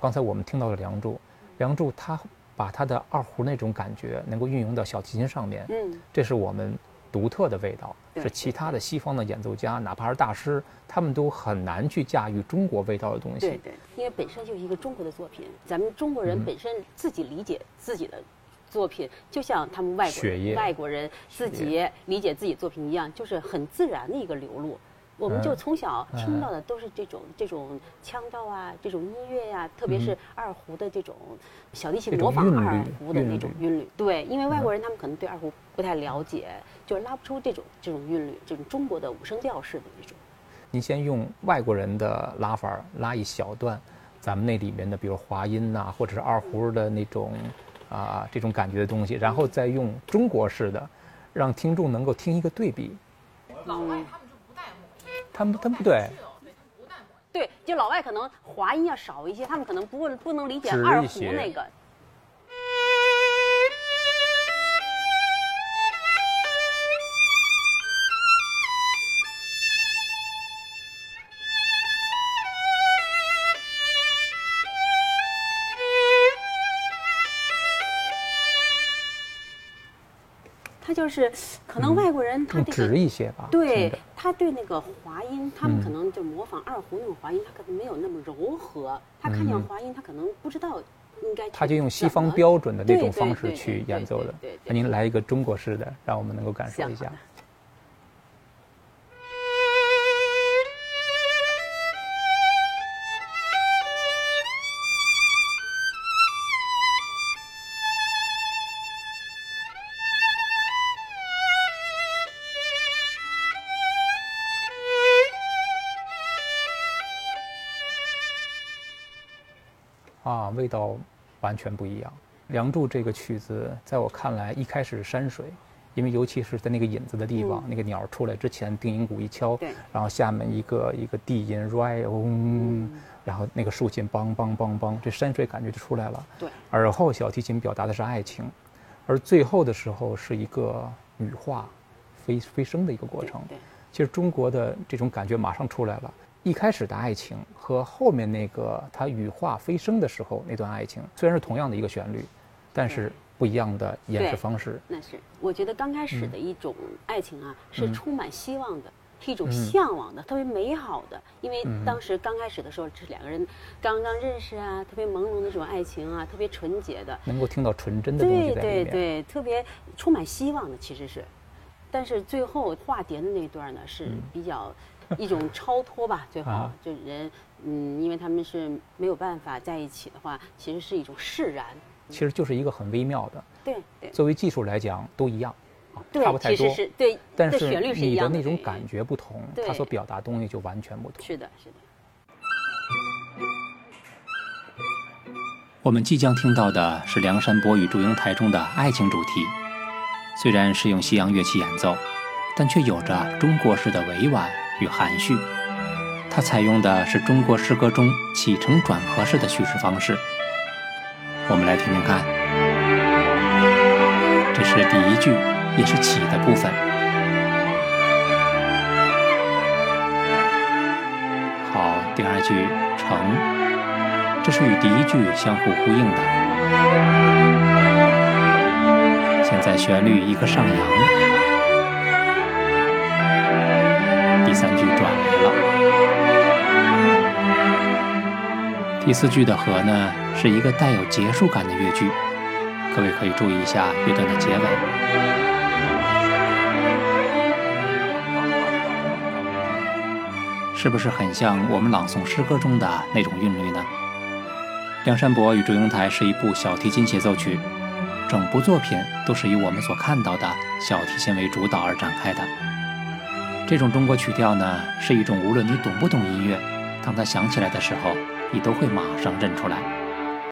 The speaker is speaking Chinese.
刚才我们听到了《梁祝》，《梁祝》他把他的二胡那种感觉能够运用到小提琴上面，嗯，这是我们独特的味道，是其他的西方的演奏家，哪怕是大师，他们都很难去驾驭中国味道的东西。对对，因为本身就是一个中国的作品，咱们中国人嗯本身自己理解自己的作品，就像他们外国外国人自己理解自己作品一样，就是很自然的一个流露。我们就嗯从小听到的都是这种这种腔调啊，这种音乐呀、特别是二胡的这种小提琴模仿二胡的那韵律种韵律。对，因为外国人他们可能对二胡不太了解，就是拉不出这种这种韵律，这种中国的五声调式的那种。您先用外国人的拉法拉一小段，咱们那里面的，比如滑音呐、或者是二胡的那种啊、这种感觉的东西，然后再用中国式的，让听众能够听一个对比。老外他他们他们不对。对，就老外可能滑音要少一些，他们可能不不能理解二胡那个。他就是，可能外国人他更这个直一些吧。对，他对那个滑音，他们嗯可能就模仿二胡那种滑音，他可能没有那么柔和。他看见嗯滑音，他可能不知道应该他就用西方标准的那种方式去演奏的。那您来一个中国式的，让我们能够感受一下啊，味道完全不一样。《梁祝》这个曲子，在我看来，一开始是山水，因为尤其是在那个引子的地方，那个鸟出来之前，定音鼓一敲对，然后下面一个一个低音 ri 嗡，然后那个竖琴梆梆梆梆，这山水感觉就出来了。对，而后小提琴表达的是爱情，而最后的时候是一个羽化飞飞升的一个过程。对，其实中国的这种感觉马上出来了。一开始的爱情和后面那个他羽化飞升的时候那段爱情，虽然是同样的一个旋律，但是不一样的演示方式。那是我觉得刚开始嗯的一种爱情啊，是嗯充满希望的。是一种嗯向往的，特别美好的，因为嗯当时刚开始的时候，是两个人刚刚认识啊，特别朦胧的这种爱情啊，特别纯洁的，能够听到纯真的东西对。对对，特别充满希望的，其实是。但是最后化蝶的那一段呢，是嗯比较一种超脱吧。最后啊就人，嗯，因为他们是没有办法在一起的话，其实是一种释然。其实就是一个很微妙的，对对作为技术来讲都一样，啊，对差不，太多其实。是对，但是旋律是你的那种感觉不同，它所表达东西就完全不同。是的，是的。我们即将听到的是梁山伯与祝英台中的爱情主题，虽然是用西洋乐器演奏，但却有着中国式的委婉与含蓄。它采用的是中国诗歌中起承转合式的叙事方式。我们来听听看，这是第一句，也是起的部分。好，第二句承。这是与第一句相互呼应的。现在旋律一个上扬，第四句的和呢，是一个带有结束感的乐句，各位可以注意一下乐段的结尾。是不是很像我们朗诵诗歌中的那种韵律呢？《梁山伯与祝英台》是一部小提琴协奏曲，整部作品都是以我们所看到的小提琴为主导而展开的。这种中国曲调呢，是一种无论你懂不懂音乐，当它响起来的时候，你都会马上认出来。